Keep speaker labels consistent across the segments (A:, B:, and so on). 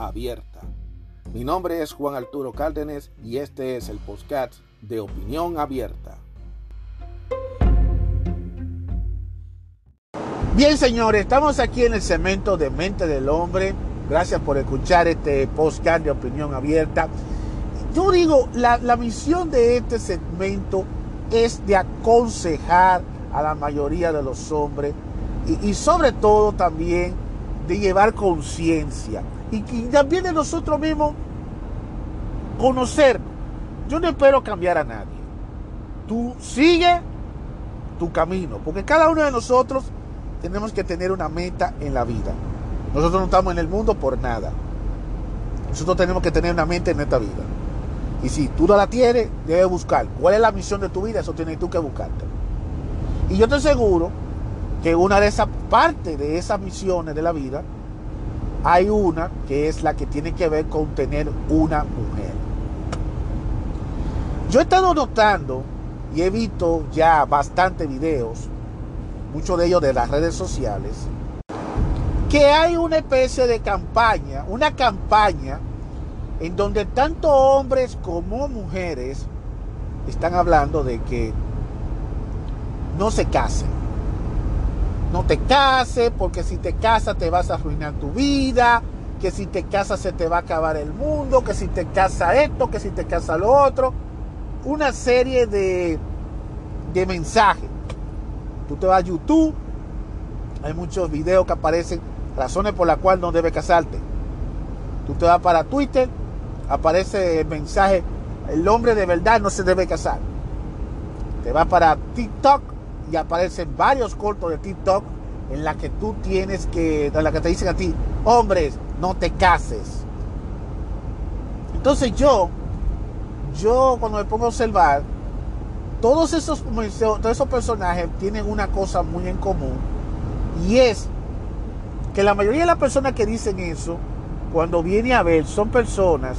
A: abierta. Mi nombre es Juan Arturo Cárdenas y este es el podcast de Opinión Abierta. Bien, señores, estamos aquí en el cemento de Mente del Hombre. Gracias por escuchar este podcast de Opinión Abierta. Yo digo, la, misión de este segmento es de aconsejar a la mayoría de los hombres y sobre todo también de llevar conciencia y, también de nosotros mismos conocernos. Yo no espero cambiar a nadie. Tú sigue tu camino, porque cada uno de nosotros tenemos que tener una meta en la vida. Nosotros no estamos en el mundo por nada. Nosotros tenemos que tener una meta en esta vida. Y si tú no la tienes, debes buscar. ¿Cuál es la misión de tu vida? Eso tienes tú que buscarte. Y yo te aseguro que una de esas partes de esas misiones de la vida hay una que es la que tiene que ver con tener una mujer. Yo he estado notando y he visto ya bastantes videos, muchos de ellos de las redes sociales, que hay una especie de campaña, una campaña en donde tanto hombres como mujeres están hablando de que no se casen no te cases, porque si te casas te vas a arruinar tu vida, que si te casas se te va a acabar el mundo, que si te casas esto, que si te casas lo otro. Una serie de, de mensajes. Tú te vas a YouTube, hay muchos videos que aparecen, razones por las cuales no debes casarte. Tú te vas para Twitter, aparece el mensaje, el hombre de verdad no se debe casar. Te vas para TikTok, y aparecen varios cortos de TikTok en la que tú tienes que, en la que te dicen a ti, hombres, no te cases. Entonces yo, yo cuando me pongo a observar, todos esos, todos esos personajes tienen una cosa muy en común y es que la mayoría de las personas que dicen eso, cuando viene a ver, son personas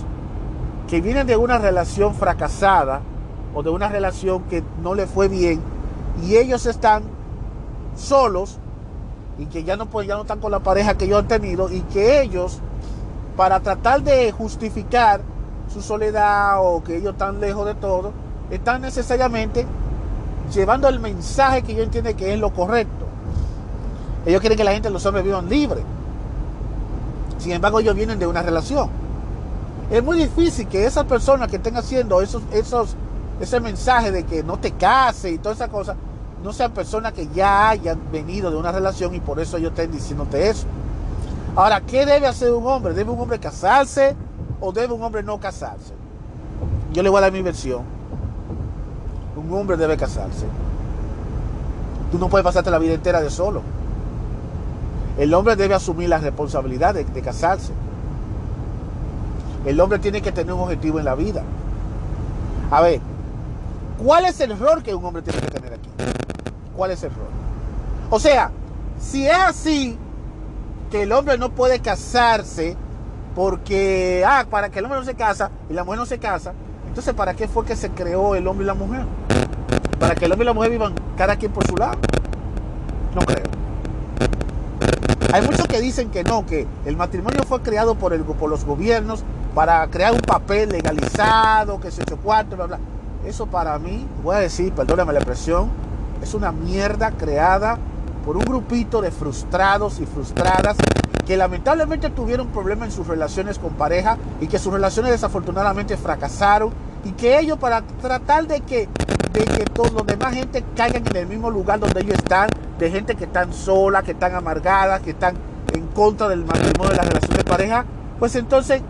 A: que vienen de una relación fracasada o de una relación que no le fue bien y ellos están solos y que ya no, pues, ya no están con la pareja que ellos han tenido y que ellos, para tratar de justificar su soledad o que ellos están lejos de todo, están necesariamente llevando el mensaje que ellos entienden que es lo correcto. Ellos quieren que la gente, los hombres vivan libres. Sin embargo, ellos vienen de una relación. Es muy difícil que esas personas que estén haciendo esos, esos ese mensaje de que no te cases y toda esa cosa, no sean personas que ya hayan venido de una relación y por eso ellos estén diciéndote eso. Ahora, ¿qué debe hacer un hombre? ¿Debe un hombre casarse o debe un hombre no casarse? Yo le voy a dar mi versión. Un hombre debe casarse. Tú no puedes pasarte la vida entera de solo. El hombre debe asumir la responsabilidad de, de casarse. El hombre tiene que tener un objetivo en la vida. A ver, ¿Cuál es el error que un hombre tiene que tener aquí? ¿Cuál es el error? O sea, si es así, que el hombre no puede casarse porque, ah, para que el hombre no se casa y la mujer no se casa, entonces ¿para qué fue que se creó el hombre y la mujer? Para que el hombre y la mujer vivan cada quien por su lado. No creo. Hay muchos que dicen que no, que el matrimonio fue creado por, el, por los gobiernos para crear un papel legalizado, que se echó cuatro, bla, bla. Eso para mí, voy a decir, perdóname la expresión, es una mierda creada por un grupito de frustrados y frustradas que lamentablemente tuvieron problemas en sus relaciones con pareja y que sus relaciones desafortunadamente fracasaron y que ellos para tratar de que, de que todos los demás gente caigan en el mismo lugar donde ellos están, de gente que están sola, que están amargadas, que están en contra del matrimonio, de la relación de pareja, pues entonces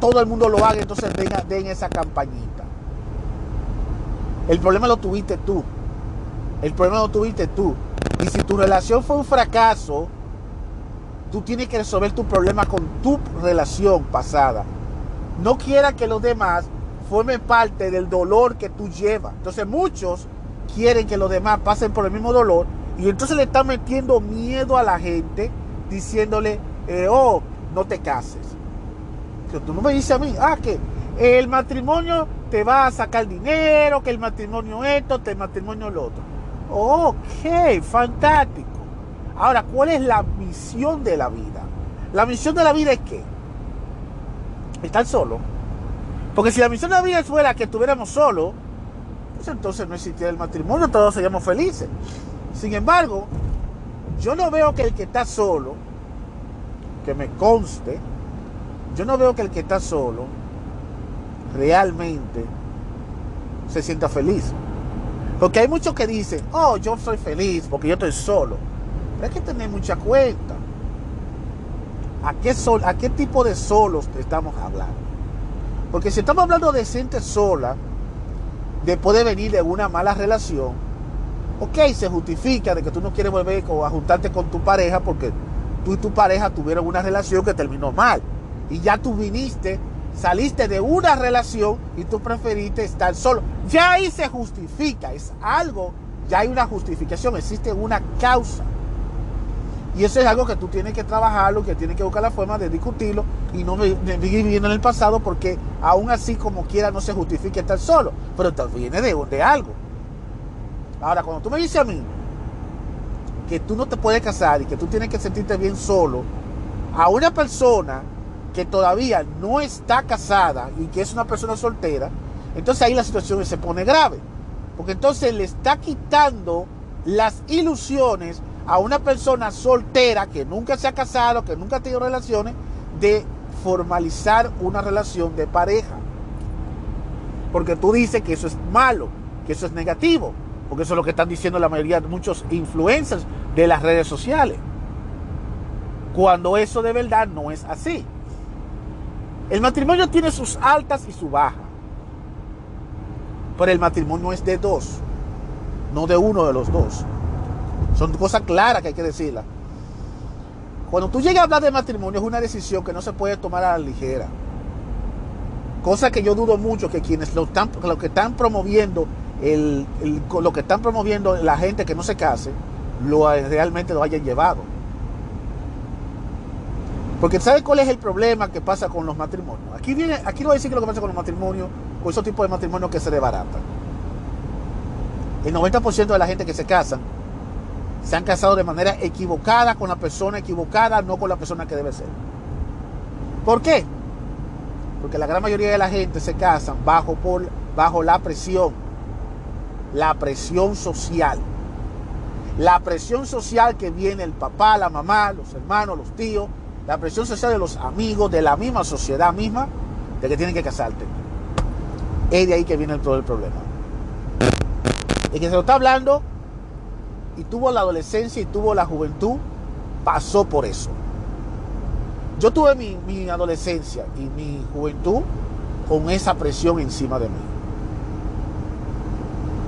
A: todo el mundo lo haga, entonces den, den esa campañita. El problema lo tuviste tú. El problema lo tuviste tú. Y si tu relación fue un fracaso, tú tienes que resolver tu problema con tu relación pasada. no quiera que los demás formen parte del dolor que tú llevas. Entonces muchos quieren que los demás pasen por el mismo dolor y entonces le están metiendo miedo a la gente diciéndole, eh, oh, no te cases. Que tú no me dices a mí, ah, que el matrimonio te va a sacar dinero, que el matrimonio esto, que el matrimonio lo otro. Ok, fantástico. Ahora, ¿cuál es la misión de la vida? La misión de la vida es que estar solo. Porque si la misión de la vida fuera que estuviéramos solos, pues entonces no existiera el matrimonio, todos seríamos felices. Sin embargo, yo no veo que el que está solo, que me conste, yo no veo que el que está solo realmente se sienta feliz. Porque hay muchos que dicen, oh, yo soy feliz porque yo estoy solo. Pero hay que tener mucha cuenta. ¿A qué, sol, ¿A qué tipo de solos estamos hablando? Porque si estamos hablando de gente sola, de poder venir de una mala relación, ok, se justifica de que tú no quieres volver a juntarte con tu pareja porque tú y tu pareja tuvieron una relación que terminó mal. Y ya tú viniste, saliste de una relación y tú preferiste estar solo. Ya ahí se justifica, es algo, ya hay una justificación, existe una causa. Y eso es algo que tú tienes que trabajarlo, que tienes que buscar la forma de discutirlo y no vivir en el pasado porque aún así como quiera no se justifica estar solo, pero viene de, de algo. Ahora, cuando tú me dices a mí que tú no te puedes casar y que tú tienes que sentirte bien solo, a una persona que todavía no está casada y que es una persona soltera, entonces ahí la situación se pone grave. Porque entonces le está quitando las ilusiones a una persona soltera que nunca se ha casado, que nunca ha tenido relaciones, de formalizar una relación de pareja. Porque tú dices que eso es malo, que eso es negativo, porque eso es lo que están diciendo la mayoría de muchos influencers de las redes sociales. Cuando eso de verdad no es así. El matrimonio tiene sus altas y sus bajas. Pero el matrimonio es de dos, no de uno de los dos. Son cosas claras que hay que decirlas. Cuando tú llegas a hablar de matrimonio es una decisión que no se puede tomar a la ligera. Cosa que yo dudo mucho que quienes lo, están, que están promoviendo, el, lo que están promoviendo la gente que no se case, lo, realmente lo hayan llevado. Porque ¿sabe cuál es el problema que pasa con los matrimonios? Aquí viene, aquí voy a decir que lo que pasa con los matrimonios, con esos tipos de matrimonios que se desbaratan. El 90% de la gente que se casa se han casado de manera equivocada con la persona equivocada, no con la persona que debe ser. ¿Por qué? Porque la gran mayoría de la gente se casan bajo, por, bajo la presión, la presión social. La presión social que viene el papá, la mamá, los hermanos, los tíos, la presión social de los amigos, de la misma sociedad misma, de que tienen que casarte. Es de ahí que viene todo el problema. Y que se lo está hablando y tuvo la adolescencia y tuvo la juventud, pasó por eso. Yo tuve mi, mi adolescencia y mi juventud con esa presión encima de mí.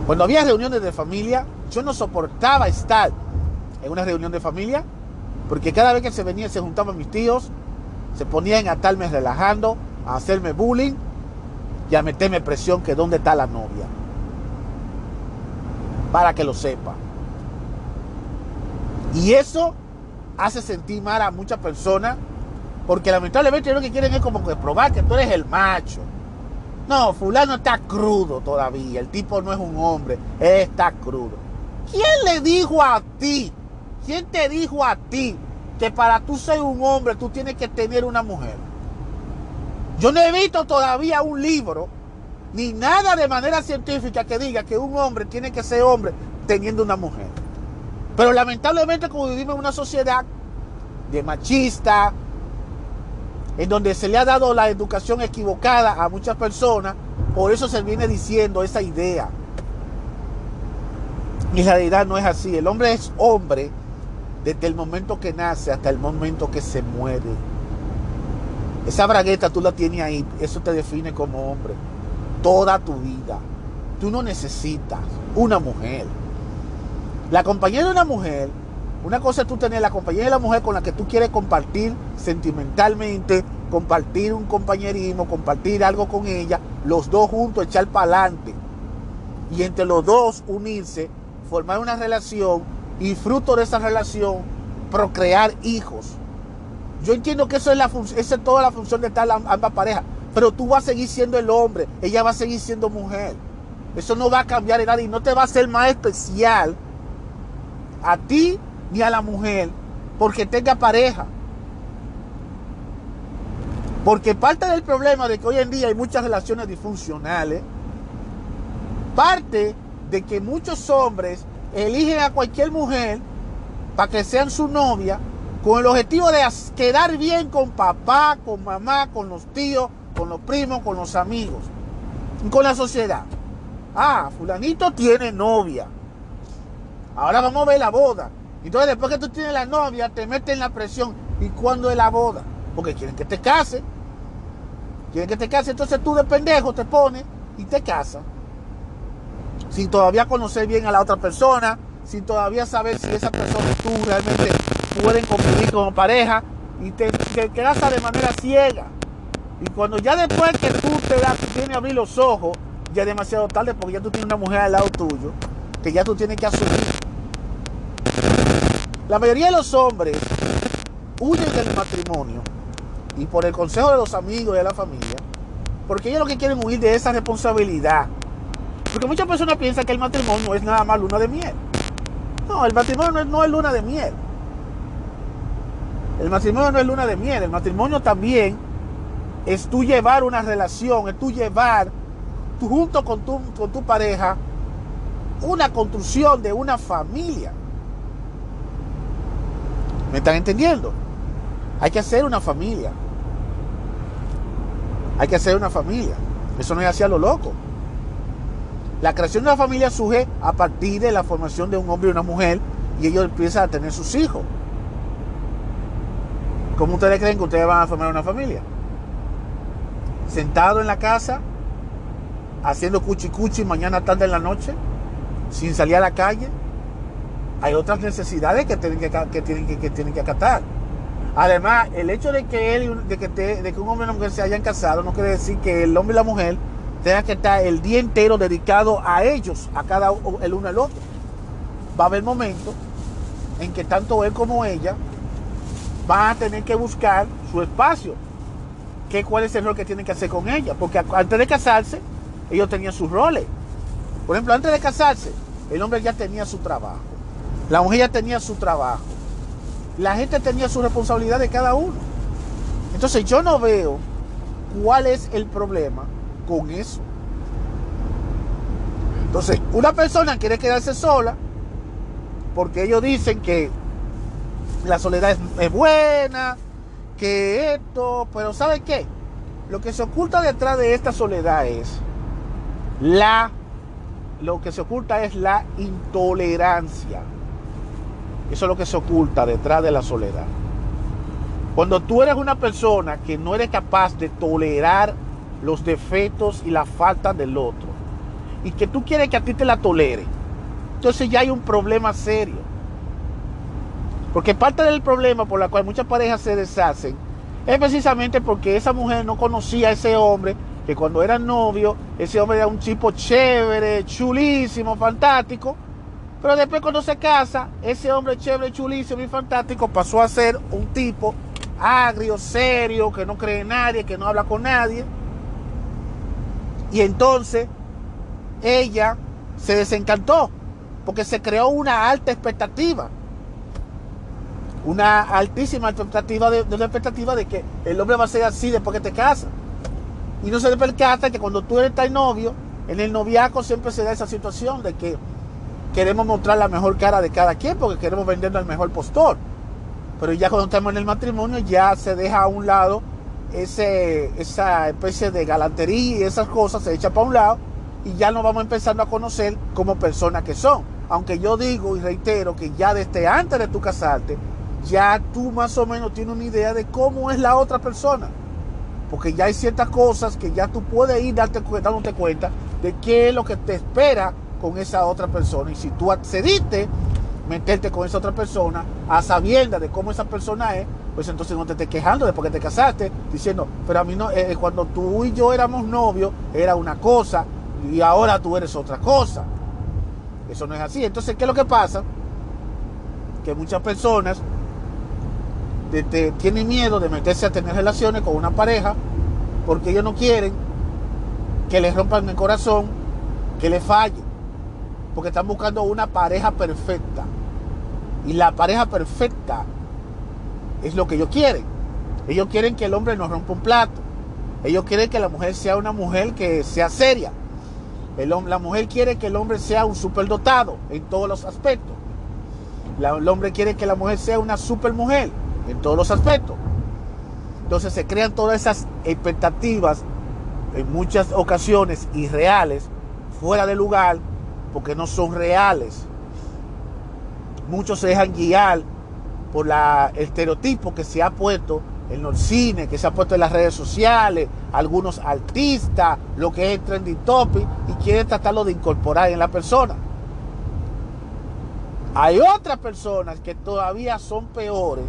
A: Cuando había reuniones de familia, yo no soportaba estar en una reunión de familia porque cada vez que se venía, se juntaban mis tíos, se ponían a estarme relajando, a hacerme bullying y a meterme presión que dónde está la novia. Para que lo sepa. Y eso hace sentir mal a muchas personas porque lamentablemente lo que quieren es como que probar que tú eres el macho. No, fulano está crudo todavía. El tipo no es un hombre, está crudo. ¿Quién le dijo a ti? ¿Quién te dijo a ti que para tú ser un hombre tú tienes que tener una mujer? Yo no he visto todavía un libro ni nada de manera científica que diga que un hombre tiene que ser hombre teniendo una mujer. Pero lamentablemente como vivimos en una sociedad de machista, en donde se le ha dado la educación equivocada a muchas personas, por eso se viene diciendo esa idea. En realidad no es así. El hombre es hombre desde el momento que nace hasta el momento que se muere. Esa bragueta tú la tienes ahí, eso te define como hombre. Toda tu vida. Tú no necesitas una mujer. La compañía de una mujer, una cosa es tú tener la compañía de la mujer con la que tú quieres compartir sentimentalmente compartir un compañerismo, compartir algo con ella, los dos juntos echar para adelante y entre los dos unirse, formar una relación y fruto de esa relación procrear hijos. Yo entiendo que eso es, la esa es toda la función de estar ambas parejas, pero tú vas a seguir siendo el hombre, ella va a seguir siendo mujer. Eso no va a cambiar nada y no te va a hacer más especial a ti ni a la mujer porque tenga pareja. Porque parte del problema de que hoy en día hay muchas relaciones disfuncionales, parte de que muchos hombres eligen a cualquier mujer para que sean su novia con el objetivo de quedar bien con papá, con mamá, con los tíos, con los primos, con los amigos, con la sociedad. Ah, fulanito tiene novia. Ahora vamos a ver la boda. Entonces después que tú tienes la novia, te meten la presión. ¿Y cuándo es la boda? Porque quieren que te case. Quieren que te case. Entonces tú de pendejo te pones y te casas. Sin todavía conocer bien a la otra persona. Sin todavía saber si esa persona y tú realmente pueden convivir como pareja. Y te, te casas de manera ciega. Y cuando ya después que tú te das, tienes que abrir los ojos, ya es demasiado tarde porque ya tú tienes una mujer al lado tuyo que ya tú tienes que asumir. La mayoría de los hombres huyen del matrimonio y por el consejo de los amigos y de la familia, porque ellos lo que quieren huir de esa responsabilidad. Porque muchas personas piensan que el matrimonio es nada más luna de miel. No, el matrimonio no es luna de miel. El matrimonio no es luna de miel. El matrimonio también es tú llevar una relación, es tú llevar, tú junto con tu, con tu pareja, una construcción de una familia. ¿Me están entendiendo? Hay que hacer una familia. Hay que hacer una familia. Eso no es así a lo loco. La creación de una familia surge a partir de la formación de un hombre y una mujer y ellos empiezan a tener sus hijos. ¿Cómo ustedes creen que ustedes van a formar una familia? Sentado en la casa, haciendo cuchi cuchi mañana tarde en la noche, sin salir a la calle. Hay otras necesidades que tienen que, tienen que, tienen que acatar. Además, el hecho de que él, de que, de que un hombre y una mujer se hayan casado, no quiere decir que el hombre y la mujer tengan que estar el día entero dedicado a ellos, a cada el uno al otro. Va a haber momentos en que tanto él como ella van a tener que buscar su espacio. ¿Qué, ¿Cuál es el rol que tienen que hacer con ella? Porque antes de casarse, ellos tenían sus roles. Por ejemplo, antes de casarse, el hombre ya tenía su trabajo. La mujer ya tenía su trabajo. La gente tenía su responsabilidad de cada uno. Entonces yo no veo cuál es el problema con eso. Entonces, una persona quiere quedarse sola porque ellos dicen que la soledad es, buena, que esto, pero ¿sabe qué? Lo que se oculta detrás de esta soledad es la lo que se oculta es la intolerancia. Eso es lo que se oculta detrás de la soledad. Cuando tú eres una persona que no eres capaz de tolerar los defectos y la falta del otro, y que tú quieres que a ti te la tolere, entonces ya hay un problema serio. Porque parte del problema por la cual muchas parejas se deshacen es precisamente porque esa mujer no conocía a ese hombre que cuando eran novios, ese hombre era un tipo chévere, chulísimo, fantástico. Pero después cuando se casa, ese hombre chévere, chulísimo y fantástico pasó a ser un tipo agrio, serio, que no cree en nadie, que no habla con nadie. Y entonces ella se desencantó porque se creó una alta expectativa. Una altísima expectativa de, de, expectativa de que el hombre va a ser así después que te casas. Y no se percata que cuando tú eres tan novio, en el noviaco siempre se da esa situación de que queremos mostrar la mejor cara de cada quien porque queremos vendernos al mejor postor. Pero ya cuando estamos en el matrimonio ya se deja a un lado ese, esa especie de galantería y esas cosas, se echa para un lado y ya nos vamos empezando a conocer como personas que son. Aunque yo digo y reitero que ya desde antes de tu casarte, ya tú más o menos tienes una idea de cómo es la otra persona porque ya hay ciertas cosas que ya tú puedes ir darte, dándote cuenta de qué es lo que te espera con esa otra persona. Y si tú accediste meterte con esa otra persona a sabiendas de cómo esa persona es, pues entonces no te estés quejando después que te casaste, diciendo, pero a mí no, eh, cuando tú y yo éramos novios era una cosa y ahora tú eres otra cosa. Eso no es así. Entonces, ¿qué es lo que pasa? Que muchas personas tienen miedo de meterse a tener relaciones con una pareja porque ellos no quieren que les rompan el corazón, que les falle, porque están buscando una pareja perfecta. Y la pareja perfecta es lo que ellos quieren. Ellos quieren que el hombre no rompa un plato. Ellos quieren que la mujer sea una mujer que sea seria. El, la mujer quiere que el hombre sea un superdotado en todos los aspectos. el hombre quiere que la mujer sea una super mujer en todos los aspectos. Entonces se crean todas esas expectativas en muchas ocasiones irreales, fuera de lugar, porque no son reales. Muchos se dejan guiar por la, el estereotipo que se ha puesto en los cines, que se ha puesto en las redes sociales, algunos artistas, lo que es el trendy topic, y quieren tratarlo de incorporar en la persona. Hay otras personas que todavía son peores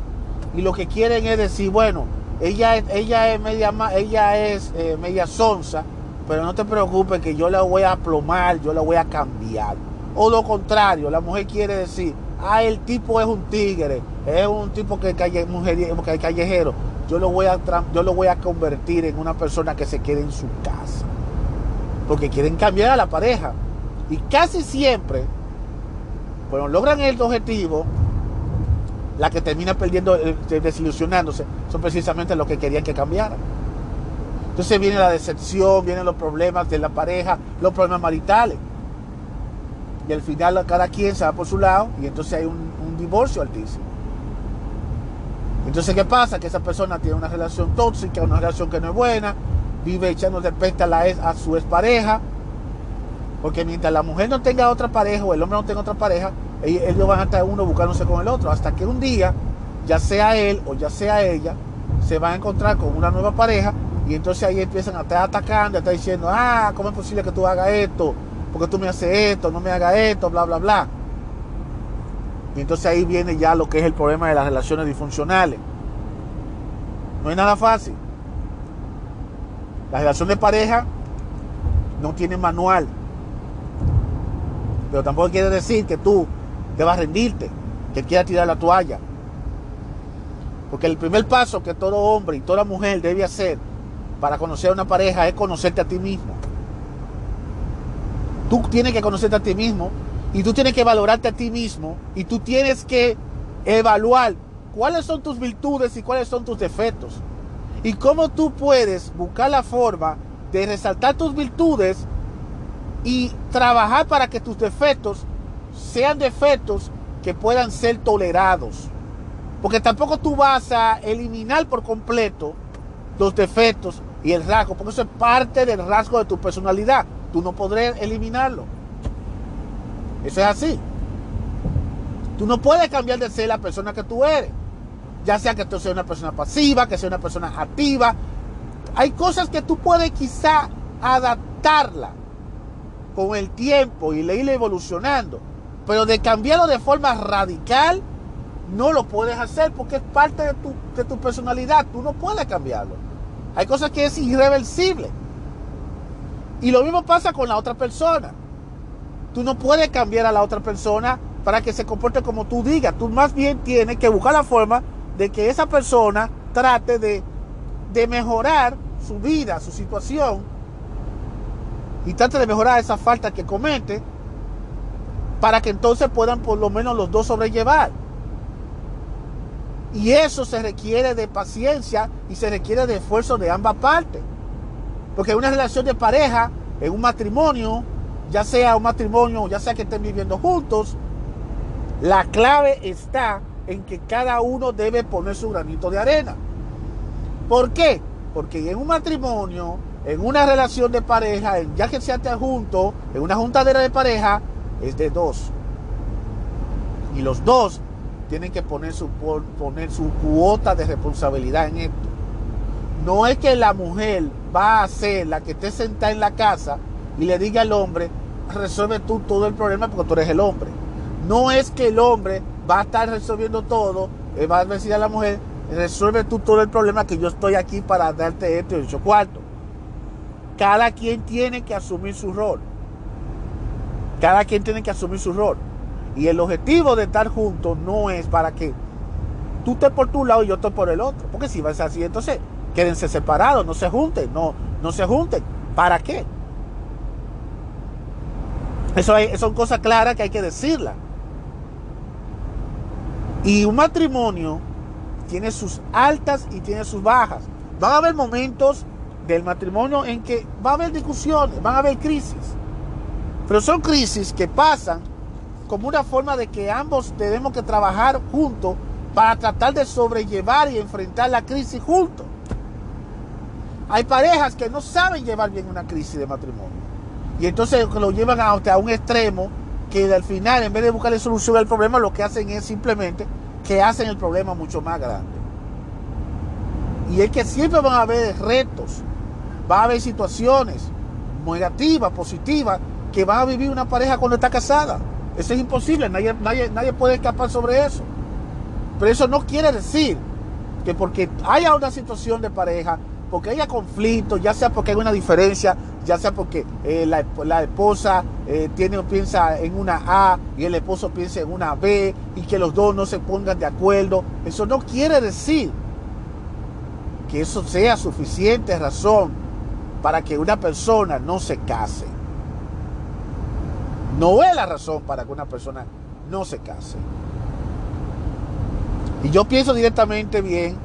A: y lo que quieren es decir, bueno, ella, ella es media ella es eh, media sonza, pero no te preocupes que yo la voy a plomar, yo la voy a cambiar. O lo contrario, la mujer quiere decir, ah, el tipo es un tigre, es un tipo que, calle, callejero, yo lo, voy a, yo lo voy a convertir en una persona que se quede en su casa. Porque quieren cambiar a la pareja. Y casi siempre, bueno, logran el objetivo, la que termina perdiendo, eh, desilusionándose, son precisamente los que querían que cambiara. Entonces viene la decepción, vienen los problemas de la pareja, los problemas maritales. Y al final cada quien se va por su lado y entonces hay un, divorcio altísimo. Entonces, ¿qué pasa? Que esa persona tiene una relación tóxica, una relación que no es buena, vive echando de peste a, la a su expareja, porque mientras la mujer no tenga otra pareja o el hombre no tenga otra pareja, ellos van a estar uno buscándose con el otro, hasta que un día, ya sea él o ya sea ella, se van a encontrar con una nueva pareja y entonces ahí empiezan a estar atacando, a estar diciendo, ah, ¿cómo es posible que tú hagas esto? Porque tú me haces esto, no me hagas esto, bla, bla, bla. Y entonces ahí viene ya lo que es el problema de las relaciones disfuncionales. No es nada fácil. La relación de pareja no tiene manual. Pero tampoco quiere decir que tú debas rendirte, que quieras tirar la toalla. Porque el primer paso que todo hombre y toda mujer debe hacer para conocer a una pareja es conocerte a ti mismo. Tú tienes que conocerte a ti mismo y tú tienes que valorarte a ti mismo y tú tienes que evaluar cuáles son tus virtudes y cuáles son tus defectos. Y cómo tú puedes buscar la forma de resaltar tus virtudes y trabajar para que tus defectos sean defectos que puedan ser tolerados. Porque tampoco tú vas a eliminar por completo los defectos y el rasgo, porque eso es parte del rasgo de tu personalidad. Tú no podrás eliminarlo. Eso es así. Tú no puedes cambiar de ser la persona que tú eres. Ya sea que tú seas una persona pasiva, que seas una persona activa. Hay cosas que tú puedes quizá adaptarla con el tiempo y irle evolucionando. Pero de cambiarlo de forma radical, no lo puedes hacer porque es parte de tu, de tu personalidad. Tú no puedes cambiarlo. Hay cosas que es irreversible. Y lo mismo pasa con la otra persona. Tú no puedes cambiar a la otra persona para que se comporte como tú digas. Tú más bien tienes que buscar la forma de que esa persona trate de, de mejorar su vida, su situación, y trate de mejorar esa falta que comete para que entonces puedan por lo menos los dos sobrellevar. Y eso se requiere de paciencia y se requiere de esfuerzo de ambas partes. Porque en una relación de pareja, en un matrimonio, ya sea un matrimonio, ya sea que estén viviendo juntos, la clave está en que cada uno debe poner su granito de arena. ¿Por qué? Porque en un matrimonio, en una relación de pareja, ya que se juntos, en una juntadera de pareja, es de dos. Y los dos tienen que poner su, poner su cuota de responsabilidad en esto. No es que la mujer va a ser la que esté sentada en la casa y le diga al hombre, resuelve tú todo el problema porque tú eres el hombre. No es que el hombre va a estar resolviendo todo, va a decir a la mujer, resuelve tú todo el problema que yo estoy aquí para darte este ocho cuarto. Cada quien tiene que asumir su rol. Cada quien tiene que asumir su rol. Y el objetivo de estar juntos no es para que tú estés por tu lado y yo estoy por el otro. Porque si va a ser así, entonces quédense separados, no se junten, no, no se junten. ¿Para qué? Eso, son cosas claras que hay que decirlas. Y un matrimonio tiene sus altas y tiene sus bajas. Van a haber momentos del matrimonio en que va a haber discusiones, van a haber crisis. Pero son crisis que pasan como una forma de que ambos tenemos que trabajar juntos para tratar de sobrellevar y enfrentar la crisis juntos. Hay parejas que no saben llevar bien una crisis de matrimonio. Y entonces lo llevan a, un extremo que al final, en vez de buscarle solución al problema, lo que hacen es simplemente que hacen el problema mucho más grande. Y es que siempre van a haber retos, va a haber situaciones negativas, positivas, que va a vivir una pareja cuando está casada. Eso es imposible, nadie, nadie, nadie puede escapar sobre eso. Pero eso no quiere decir que porque haya una situación de pareja, porque haya conflicto, ya sea porque hay una diferencia, ya sea porque eh, la, esposa eh, tiene, piensa en una A y el esposo piensa en una B y que los dos no se pongan de acuerdo, eso no quiere decir que eso sea suficiente razón para que una persona no se case. No es la razón para que una persona no se case. Y yo pienso directamente bien,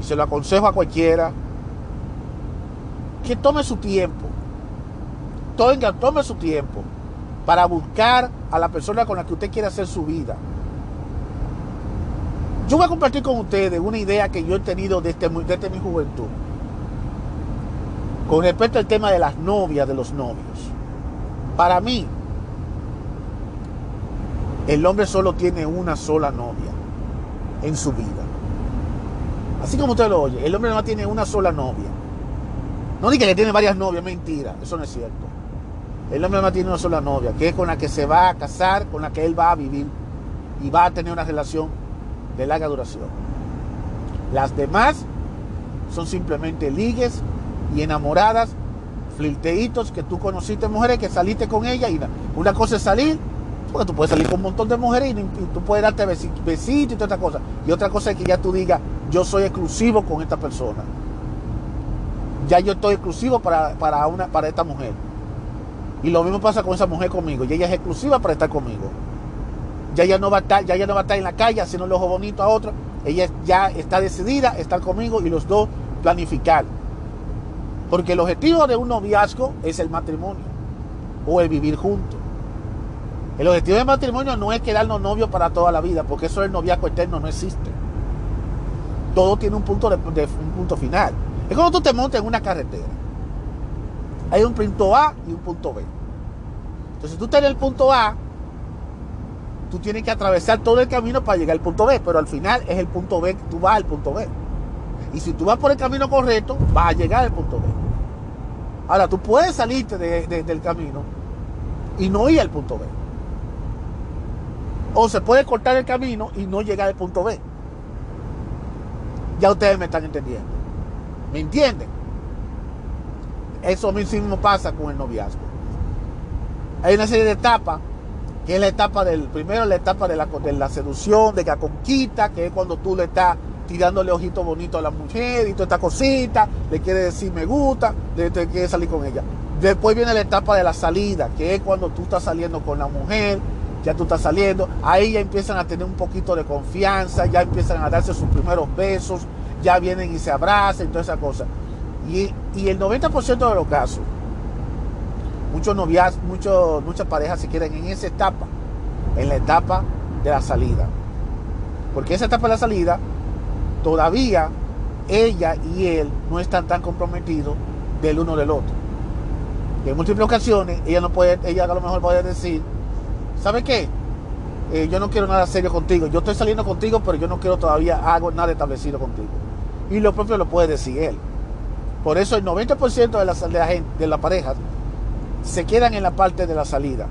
A: y se lo aconsejo a cualquiera, que tome su tiempo. Tome, su tiempo para buscar a la persona con la que usted quiere hacer su vida. Yo voy a compartir con ustedes una idea que yo he tenido desde, desde mi juventud. Con respecto al tema de las novias, de los novios. Para mí, el hombre solo tiene una sola novia en su vida. Así como usted lo oye, el hombre no tiene una sola novia. No diga que tiene varias novias, mentira, eso no es cierto. El hombre no tiene una sola novia, que es con la que se va a casar, con la que él va a vivir y va a tener una relación de larga duración. Las demás son simplemente ligues y enamoradas, flirteitos que tú conociste mujeres, que saliste con ella y una cosa es salir porque tú puedes salir con un montón de mujeres y, tú puedes darte besitos y toda esta cosa. Y otra cosa es que ya tú digas, yo soy exclusivo con esta persona. Ya yo estoy exclusivo para, una, para esta mujer. Y lo mismo pasa con esa mujer conmigo. Y ella es exclusiva para estar conmigo. Ya ella no va a estar, ya ella no va a estar en la calle haciendo el ojo bonito a otro. Ella ya está decidida a estar conmigo y los dos planificar. Porque el objetivo de un noviazgo es el matrimonio o el vivir juntos. El objetivo del matrimonio no es quedarnos novios para toda la vida, porque eso del noviazgo eterno no existe. Todo tiene un punto, de, un punto final. Es como tú te montas en una carretera. Hay un punto A y un punto B. Entonces tú estás en el punto A, tú tienes que atravesar todo el camino para llegar al punto B, pero al final es el punto B, tú vas al punto B. Y si tú vas por el camino correcto, vas a llegar al punto B. Ahora, tú puedes salirte del camino y no ir al punto B. O se puede cortar el camino y no llegar al punto B. Ya ustedes me están entendiendo. ¿Me entienden? Eso mismo pasa con el noviazgo. Hay una serie de etapas, que es la etapa del, primero la etapa de la, seducción, de la conquista, que es cuando tú le estás tirándole ojito bonito a la mujer y toda esta cosita, le quiere decir me gusta, le, te quiere salir con ella. Después viene la etapa de la salida, que es cuando tú estás saliendo con la mujer, ya tú estás saliendo, ahí ya empiezan a tener un poquito de confianza, ya empiezan a darse sus primeros besos, ya vienen y se abrazan y toda esa cosa. Y, el 90% de los casos, muchos novias, muchos, muchas parejas se quedan en esa etapa, en la etapa de la salida. Porque esa etapa de la salida, todavía ella y él no están tan comprometidos del uno del otro. Y en múltiples ocasiones, ella no puede, ella a lo mejor puede decir, ¿sabe qué? Eh, yo no quiero nada serio contigo. Yo estoy saliendo contigo, pero yo no quiero todavía algo, nada establecido contigo. Y lo propio lo puede decir él. Por eso el 90% de la, de la, gente, de la pareja se quedan en la parte de la salida.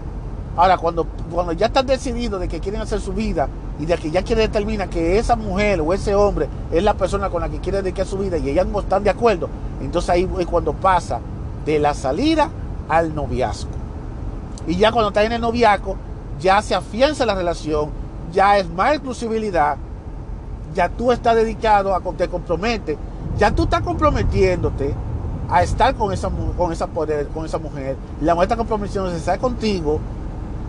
A: Ahora, cuando, cuando ya están decididos de que quieren hacer su vida y de que ya quiere determina que esa mujer o ese hombre es la persona con la que quiere dedicar su vida y ellas no están de acuerdo, entonces ahí es cuando pasa de la salida al noviazgo. Y ya cuando está en el noviazgo, ya se afianza la relación, ya es más exclusividad, ya tú estás dedicado a te compromete, ya tú estás comprometiéndote a estar con esa, con esa, poder, con esa mujer, la mujer está comprometiéndose a estar contigo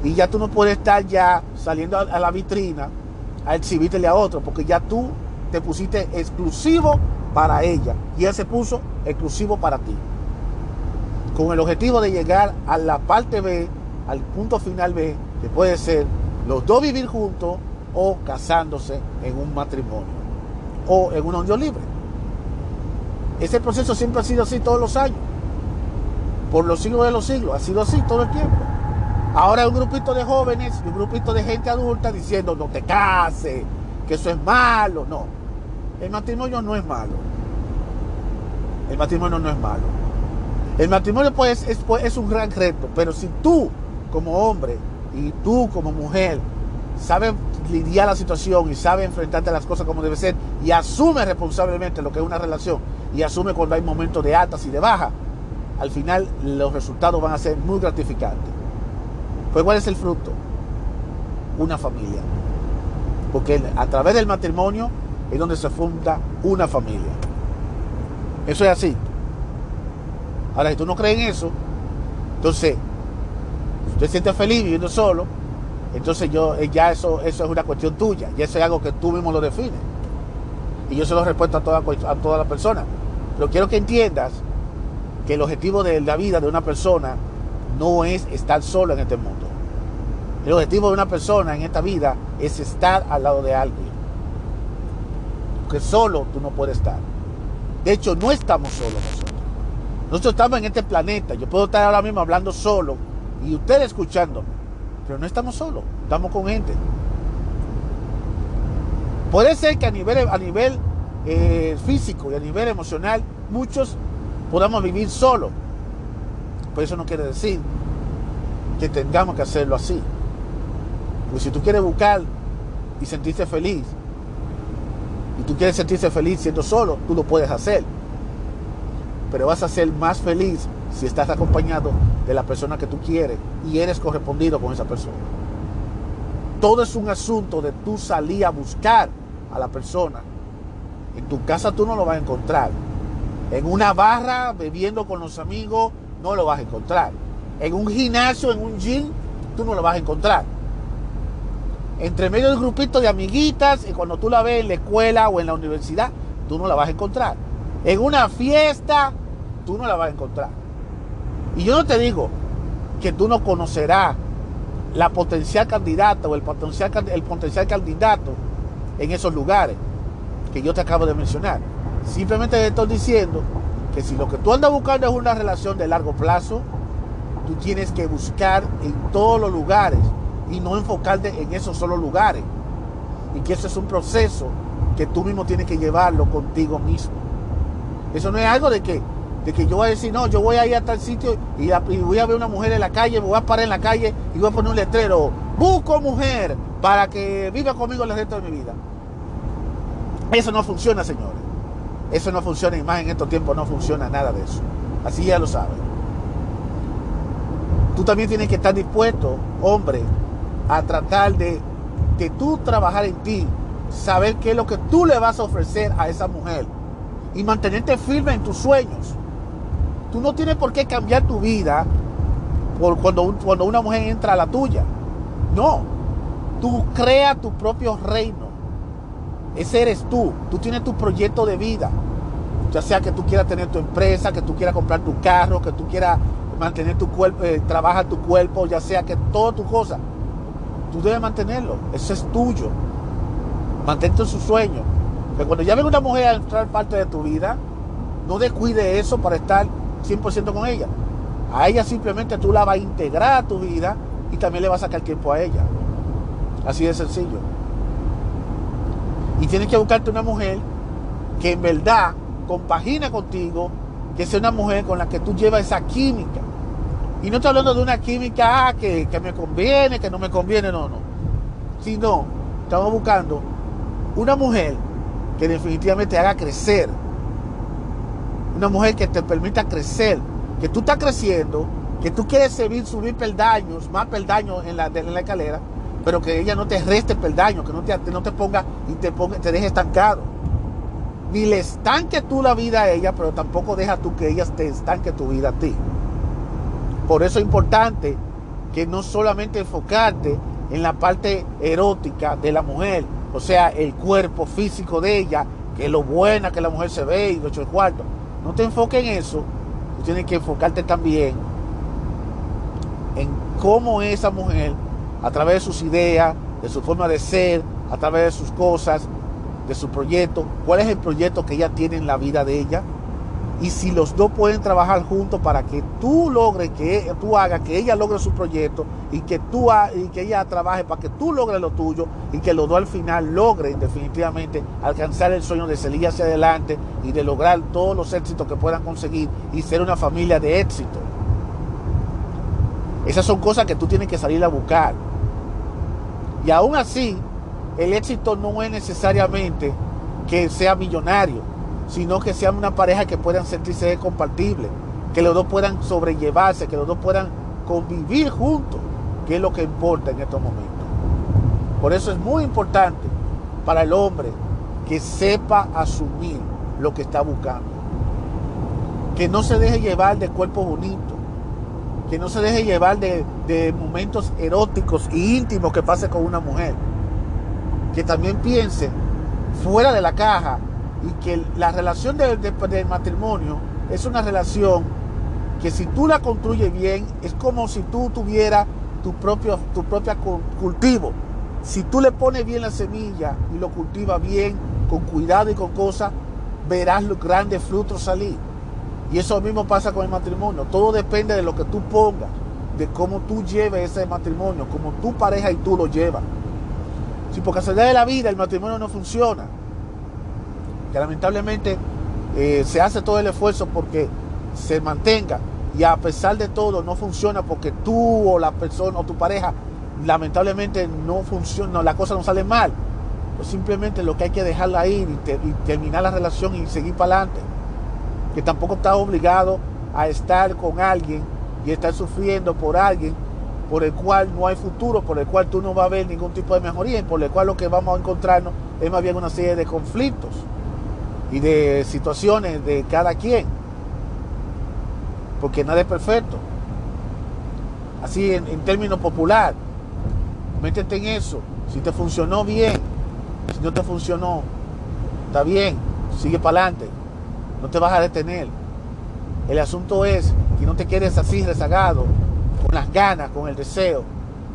A: y ya tú no puedes estar ya saliendo a, la vitrina a exhibirle a otro, porque ya tú te pusiste exclusivo para ella y él se puso exclusivo para ti. Con el objetivo de llegar a la parte B, al punto final B, que puede ser los dos vivir juntos o casándose en un matrimonio o en una unión libre. Ese proceso siempre ha sido así todos los años. Por los siglos de los siglos. Ha sido así todo el tiempo. Ahora hay un grupito de jóvenes y un grupito de gente adulta diciendo no te cases, que eso es malo. No. El matrimonio no es malo. El matrimonio no es malo. El matrimonio pues es, pues, es un gran reto, pero si tú como hombre y tú como mujer sabes lidiar la situación y sabes enfrentarte a las cosas como debe ser y asume responsablemente lo que es una relación y asume cuando hay momentos de altas y de bajas, al final los resultados van a ser muy gratificantes. Pues ¿cuál es el fruto? Una familia. Porque a través del matrimonio es donde se funda una familia. Eso es así. Ahora, si tú no crees en eso, entonces, si usted siente feliz viviendo solo, entonces yo, eh, ya eso, eso es una cuestión tuya, y eso es algo que tú mismo lo defines. Y yo se lo respeto a toda, a toda la persona. Pero quiero que entiendas que el objetivo de la vida de una persona no es estar solo en este mundo. El objetivo de una persona en esta vida es estar al lado de alguien. Porque solo tú no puedes estar. De hecho, no estamos solos nosotros. Nosotros estamos en este planeta. Yo puedo estar ahora mismo hablando solo y usted escuchándome. Pero no estamos solos, estamos con gente. Puede ser que a nivel, a nivel eh, físico y a nivel emocional muchos podamos vivir solos. Pero eso no quiere decir que tengamos que hacerlo así. Porque si tú quieres buscar y sentirte feliz, y tú quieres sentirse feliz siendo solo, tú lo puedes hacer. Pero vas a ser más feliz si estás acompañado de la persona que tú quieres y eres correspondido con esa persona. Todo es un asunto de tú salir a buscar a la persona. En tu casa tú no lo vas a encontrar. En una barra bebiendo con los amigos no lo vas a encontrar. En un gimnasio, en un gym, tú no lo vas a encontrar. Entre medio del grupito de amiguitas y cuando tú la ves en la escuela o en la universidad, tú no la vas a encontrar. En una fiesta, tú no la vas a encontrar. Y yo no te digo que tú no conocerás la potencial candidata o el potencial, el potencial candidato en esos lugares que yo te acabo de mencionar. Simplemente te estoy diciendo que si lo que tú andas buscando es una relación de largo plazo, tú tienes que buscar en todos los lugares y no enfocarte en esos solo lugares. Y que eso es un proceso que tú mismo tienes que llevarlo contigo mismo. Eso no es algo de que de que yo voy a decir, no, yo voy a ir a tal sitio y, voy a ver una mujer en la calle, me voy a parar en la calle y voy a poner un letrero, busco mujer para que viva conmigo el resto de mi vida. Eso no funciona, señores. Eso no funciona y más en estos tiempos no funciona nada de eso. Así ya lo saben. Tú también tienes que estar dispuesto, hombre, a tratar de que tú trabajar en ti, saber qué es lo que tú le vas a ofrecer a esa mujer y mantenerte firme en tus sueños. Tú no tienes por qué cambiar tu vida por cuando, cuando una mujer entra a la tuya. No. Tú creas tu propio reino. Ese eres tú. Tú tienes tu proyecto de vida. Ya sea que tú quieras tener tu empresa, que tú quieras comprar tu carro, que tú quieras mantener tu cuerpo, eh, trabajar tu cuerpo, ya sea que todo tu cosa. Tú debes mantenerlo. Eso es tuyo. Mantente en su sueño. Que cuando ya venga una mujer a entrar parte de tu vida, no descuide eso para estar 100% con ella. A ella simplemente tú la vas a integrar a tu vida y también le vas a sacar tiempo a ella. Así de sencillo. Y tienes que buscarte una mujer que en verdad compagina contigo, que sea una mujer con la que tú llevas esa química. Y no estoy hablando de una química ah, que, que me conviene, que no me conviene, no, no. Sino Estamos buscando una mujer que definitivamente haga crecer. Una mujer que te permita crecer. Que tú estás creciendo, que tú quieres subir, subir peldaños, más peldaños en la, en la escalera, pero que ella no te reste peldaños, que no te, no te ponga y te, ponga, te deje estancado. Ni le estanque tú la vida a ella, pero tampoco deja tú que ella te estanque tu vida a ti. Por eso es importante que no solamente enfocarte en la parte erótica de la mujer, o sea, el cuerpo físico de ella, que es lo buena que la mujer se ve y ocho el cuarto. No te enfoques en eso, tú tienes que enfocarte también en cómo esa mujer, a través de sus ideas, de su forma de ser, a través de sus cosas, de su proyecto, cuál es el proyecto que ella tiene en la vida de ella, y si los dos pueden trabajar juntos para que tú logres que tú hagas que ella logre su proyecto y que tú y que ella trabaje para que tú logres lo tuyo y que los dos al final logren definitivamente alcanzar el sueño de salir hacia adelante y de lograr todos los éxitos que puedan conseguir y ser una familia de éxito. Esas son cosas que tú tienes que salir a buscar. Y aún así, el éxito no es necesariamente que sea millonario sino que sean una pareja que puedan sentirse compatibles, que los dos puedan sobrellevarse, que los dos puedan convivir juntos, que es lo que importa en estos momentos. Por eso es muy importante para el hombre que sepa asumir lo que está buscando, que no se deje llevar de cuerpos bonitos, que no se deje llevar de, de momentos eróticos e íntimos que pase con una mujer, que también piense fuera de la caja y que la relación del matrimonio es una relación que si tú la construyes bien, es como si tú tuvieras tu propio, tu cultivo. Si tú le pones bien la semilla y lo cultivas bien, con cuidado y con cosas, verás los grandes frutos salir. Y eso mismo pasa con el matrimonio. Todo depende de lo que tú pongas, de cómo tú lleves ese matrimonio, como tu pareja y tú lo llevas. Si por casualidad de la vida el matrimonio no funciona, que lamentablemente eh, se hace todo el esfuerzo porque se mantenga y a pesar de todo no funciona porque tú o la persona o tu pareja lamentablemente no funciona, la cosa no sale mal. Pues simplemente lo que hay que dejarla ir y, terminar la relación y seguir para adelante. Que tampoco estás obligado a estar con alguien y estar sufriendo por alguien por el cual no hay futuro, por el cual tú no vas a ver ningún tipo de mejoría y por el cual lo que vamos a encontrarnos es más bien una serie de conflictos y de situaciones de cada quien. Porque nada es perfecto. Así en, términos popular. Métete en eso. Si te funcionó bien. Si no te funcionó, está bien. Sigue para adelante. No te vas a detener. El asunto es que no te quedes así rezagado, con las ganas, con el deseo.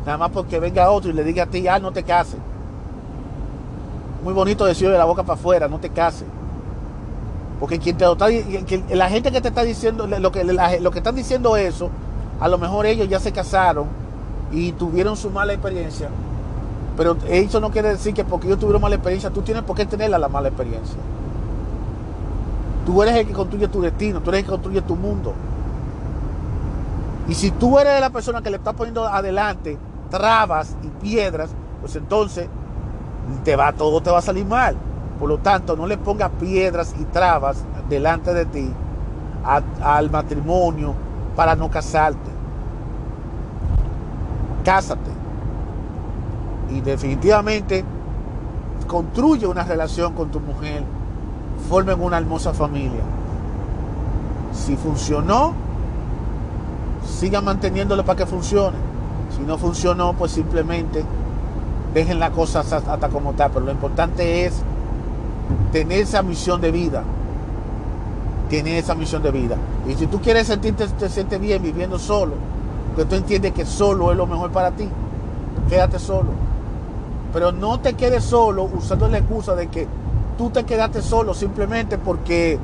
A: Nada más porque venga otro y le diga a ti, ah, no te cases. Muy bonito decirlo de la boca para afuera, no te cases. Porque quien te está, la gente que te está diciendo, lo que, lo que están diciendo eso, a lo mejor ellos ya se casaron y tuvieron su mala experiencia. Pero eso no quiere decir que porque ellos tuvieron mala experiencia, tú tienes por qué tenerla la mala experiencia. Tú eres el que construye tu destino, tú eres el que construye tu mundo. Y si tú eres la persona que le está poniendo adelante trabas y piedras, pues entonces te va, todo te va a salir mal. Por lo tanto, no le pongas piedras y trabas delante de ti al matrimonio para no casarte. Cásate. Y definitivamente construye una relación con tu mujer. Formen una hermosa familia. Si funcionó, sigan manteniéndolo para que funcione. Si no funcionó, pues simplemente dejen las cosas hasta como está. Pero lo importante es tener esa misión de vida. Tener esa misión de vida. Y si tú quieres sentirte te sientes bien viviendo solo, que tú entiendes que solo es lo mejor para ti, quédate solo. Pero no te quedes solo usando la excusa de que tú te quedaste solo simplemente porque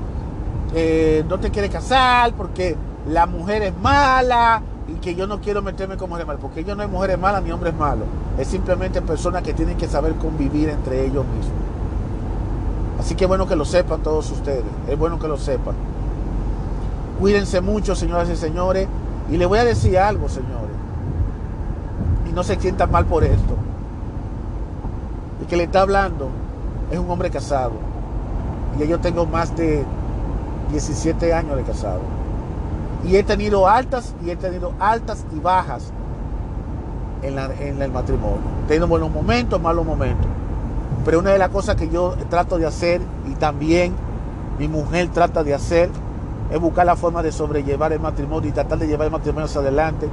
A: eh, no te quieres casar, porque la mujer es mala y que yo no quiero meterme con mujeres malas, porque yo no hay mujeres malas ni hombres malos. Es simplemente personas que tienen que saber convivir entre ellos mismos. Así que es bueno que lo sepan todos ustedes. Es bueno que lo sepan. Cuídense mucho, señoras y señores. Y les voy a decir algo, señores. Y no se sientan mal por esto. El que le está hablando es un hombre casado. Y yo tengo más de 17 años de casado. Y he tenido altas y he tenido altas y bajas en, en el matrimonio. He tenido buenos momentos, malos momentos. Pero una de las cosas que yo trato de hacer y también mi mujer trata de hacer es buscar la forma de sobrellevar el matrimonio y tratar de llevar el matrimonio hacia adelante.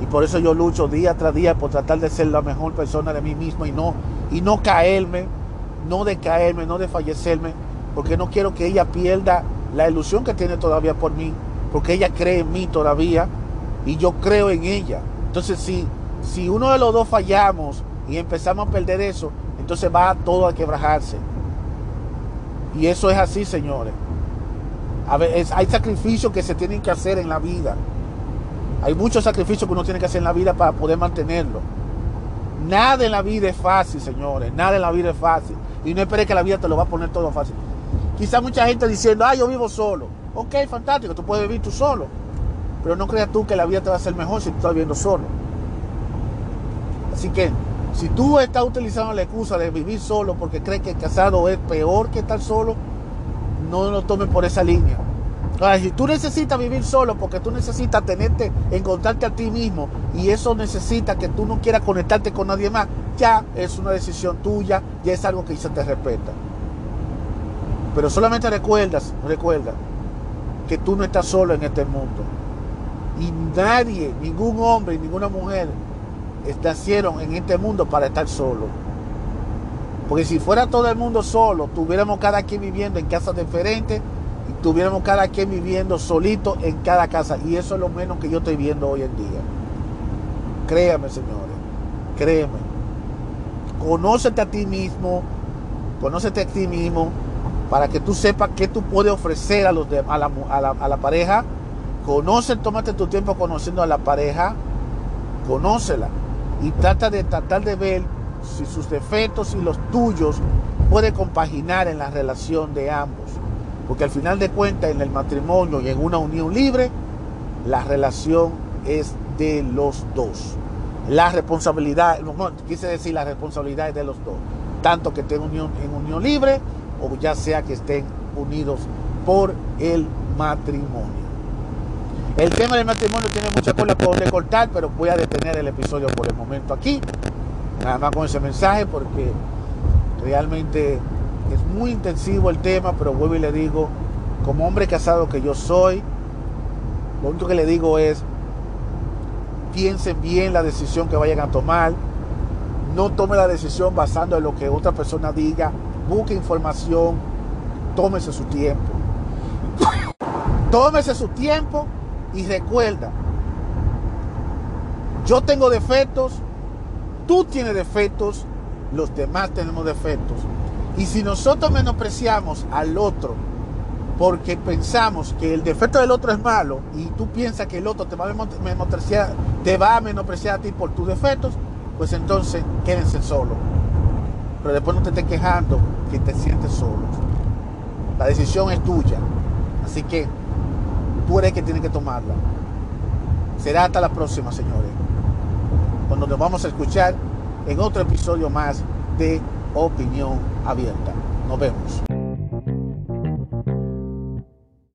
A: Y por eso yo lucho día tras día por tratar de ser la mejor persona de mí mismo y no, y no caerme, no decaerme, no desfallecerme, porque no quiero que ella pierda la ilusión que tiene todavía por mí, porque ella cree en mí todavía y yo creo en ella. Entonces, si, si uno de los dos fallamos y empezamos a perder eso, entonces va todo a quebrajarse. Y eso es así, señores. Hay sacrificios que se tienen que hacer en la vida. Hay muchos sacrificios que uno tiene que hacer en la vida para poder mantenerlo. Nada en la vida es fácil, señores. Nada en la vida es fácil. Y no esperes que la vida te lo va a poner todo fácil. Quizá mucha gente diciendo, ah, yo vivo solo. Ok, fantástico, tú puedes vivir tú solo. Pero no creas tú que la vida te va a ser mejor si tú estás viviendo solo. Así que, si tú estás utilizando la excusa de vivir solo porque crees que el casado es peor que estar solo, no lo tomes por esa línea. Ahora, si tú necesitas vivir solo porque tú necesitas tenerte, encontrarte a ti mismo y eso necesita que tú no quieras conectarte con nadie más, ya es una decisión tuya, ya es algo que se te respeta. Pero solamente recuerdas, recuerda que tú no estás solo en este mundo. Y nadie, ningún hombre, ninguna mujer nacieron en este mundo para estar solo. Porque si fuera todo el mundo solo, tuviéramos cada quien viviendo en casas diferentes y tuviéramos cada quien viviendo solito en cada casa. Y eso es lo menos que yo estoy viendo hoy en día. Créame, señores, créeme. Conócete a ti mismo, conócete a ti mismo, para que tú sepas qué tú puedes ofrecer a, los a, la, a, la, pareja. Conoce, tómate tu tiempo conociendo a la pareja, conócela y trata de tratar de ver si sus defectos y los tuyos puede compaginar en la relación de ambos. Porque al final de cuentas, en el matrimonio y en una unión libre, la relación es de los dos. La responsabilidad, quise decir la responsabilidad es de los dos. Tanto que estén unión, en unión libre o ya sea que estén unidos por el matrimonio. El tema del matrimonio tiene mucha cola por recortar, pero voy a detener el episodio por el momento aquí. Nada más con ese mensaje porque realmente es muy intensivo el tema, pero vuelvo y le digo, como hombre casado que yo soy, lo único que le digo es, piensen bien la decisión que vayan a tomar, no tome la decisión basando en lo que otra persona diga, busque información, tómese su tiempo. tómese su tiempo y recuerda, yo tengo defectos, tú tienes defectos, los demás tenemos defectos. Y si nosotros menospreciamos al otro porque pensamos que el defecto del otro es malo y tú piensas que el otro te va a menospreciar, te va a, menospreciar a ti por tus defectos, pues entonces quédense solos. Pero después no te estés quejando que te sientes solo. La decisión es tuya. Así que tú eres el que tiene que tomarla. Será hasta la próxima, señores. Cuando nos vamos a escuchar en otro episodio más de Opinión Abierta. Nos vemos.